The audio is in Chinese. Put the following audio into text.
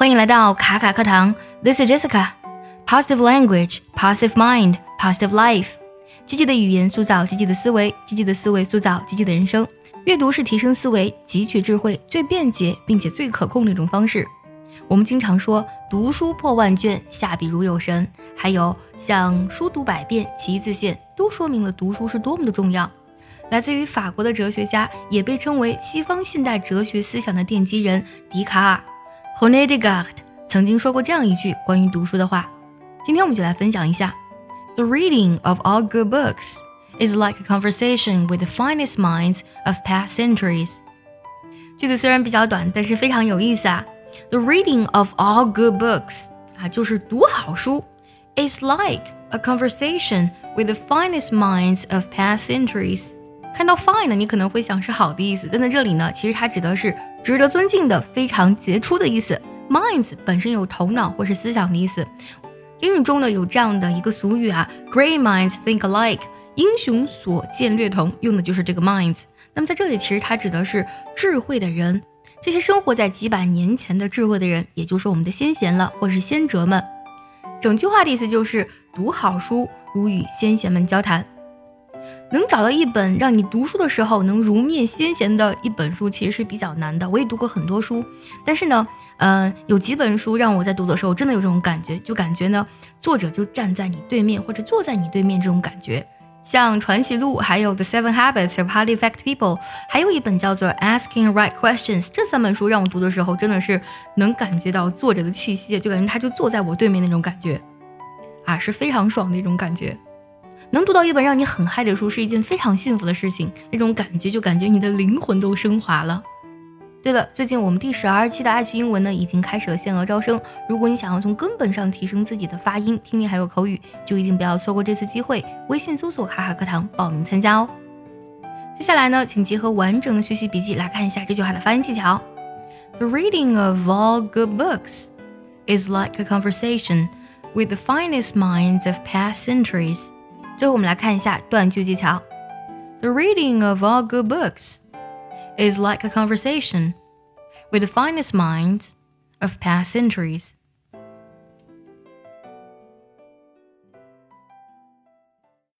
欢迎来到卡卡课堂，This is Jessica。Positive language, positive mind, positive life。积极的语言塑造积极的思维，积极的思维塑造积极的人生。阅读是提升思维、汲取智慧最便捷并且最可控的一种方式。我们经常说“读书破万卷，下笔如有神”，还有像“书读百遍，其义自现”，都说明了读书是多么的重要。来自于法国的哲学家，也被称为西方现代哲学思想的奠基人笛卡尔 （René Descartes） 曾经说过这样一句关于读书的话。今天我们就来分享一下：“The reading of all good books is like a conversation with the finest minds of past centuries。”句子虽然比较短，但是非常有意思啊。The reading of all good books 啊，就是读好书，is like a conversation with the finest minds of past centuries。 看到 fine 呢，你可能会想是好的意思，但在这里呢，其实它指的是值得尊敬的、非常杰出的意思。Minds 本身有头脑或是思想的意思。英语中呢有这样的一个俗语啊，Great minds think alike，英雄所见略同，用的就是这个 minds。那么在这里，其实它指的是智慧的人，这些生活在几百年前的智慧的人，也就是我们的先贤了，或是先哲们。整句话的意思就是读好书，如与先贤们交谈。能找到一本让你读书的时候能如面先贤的一本书，其实是比较难的。我也读过很多书，但是呢，嗯，有几本书让我在读的时候真的有这种感觉，就感觉呢，作者就站在你对面或者坐在你对面这种感觉。像《传奇录》，还有《The Seven Habits of Highly Effective People》，还有一本叫做《Asking Right Questions》，这三本书让我读的时候真的是能感觉到作者的气息，就感觉他就坐在我对面那种感觉，啊，是非常爽的一种感觉。能读到一本让你很嗨的书是一件非常幸福的事情，那种感觉就感觉你的灵魂都升华了。对了，最近我们第十二期的爱趣英文呢已经开始了限额招生，如果你想要从根本上提升自己的发音、听力还有口语，就一定不要错过这次机会。微信搜索“卡卡课堂”报名参加哦。接下来呢，请结合完整的学习笔记来看一下这句话的发音技巧。The reading of all good books is like a conversation with the finest minds of past centuries. 最后，我们来看一下断句技巧。The reading of all good books is like a conversation with the finest minds of past centuries.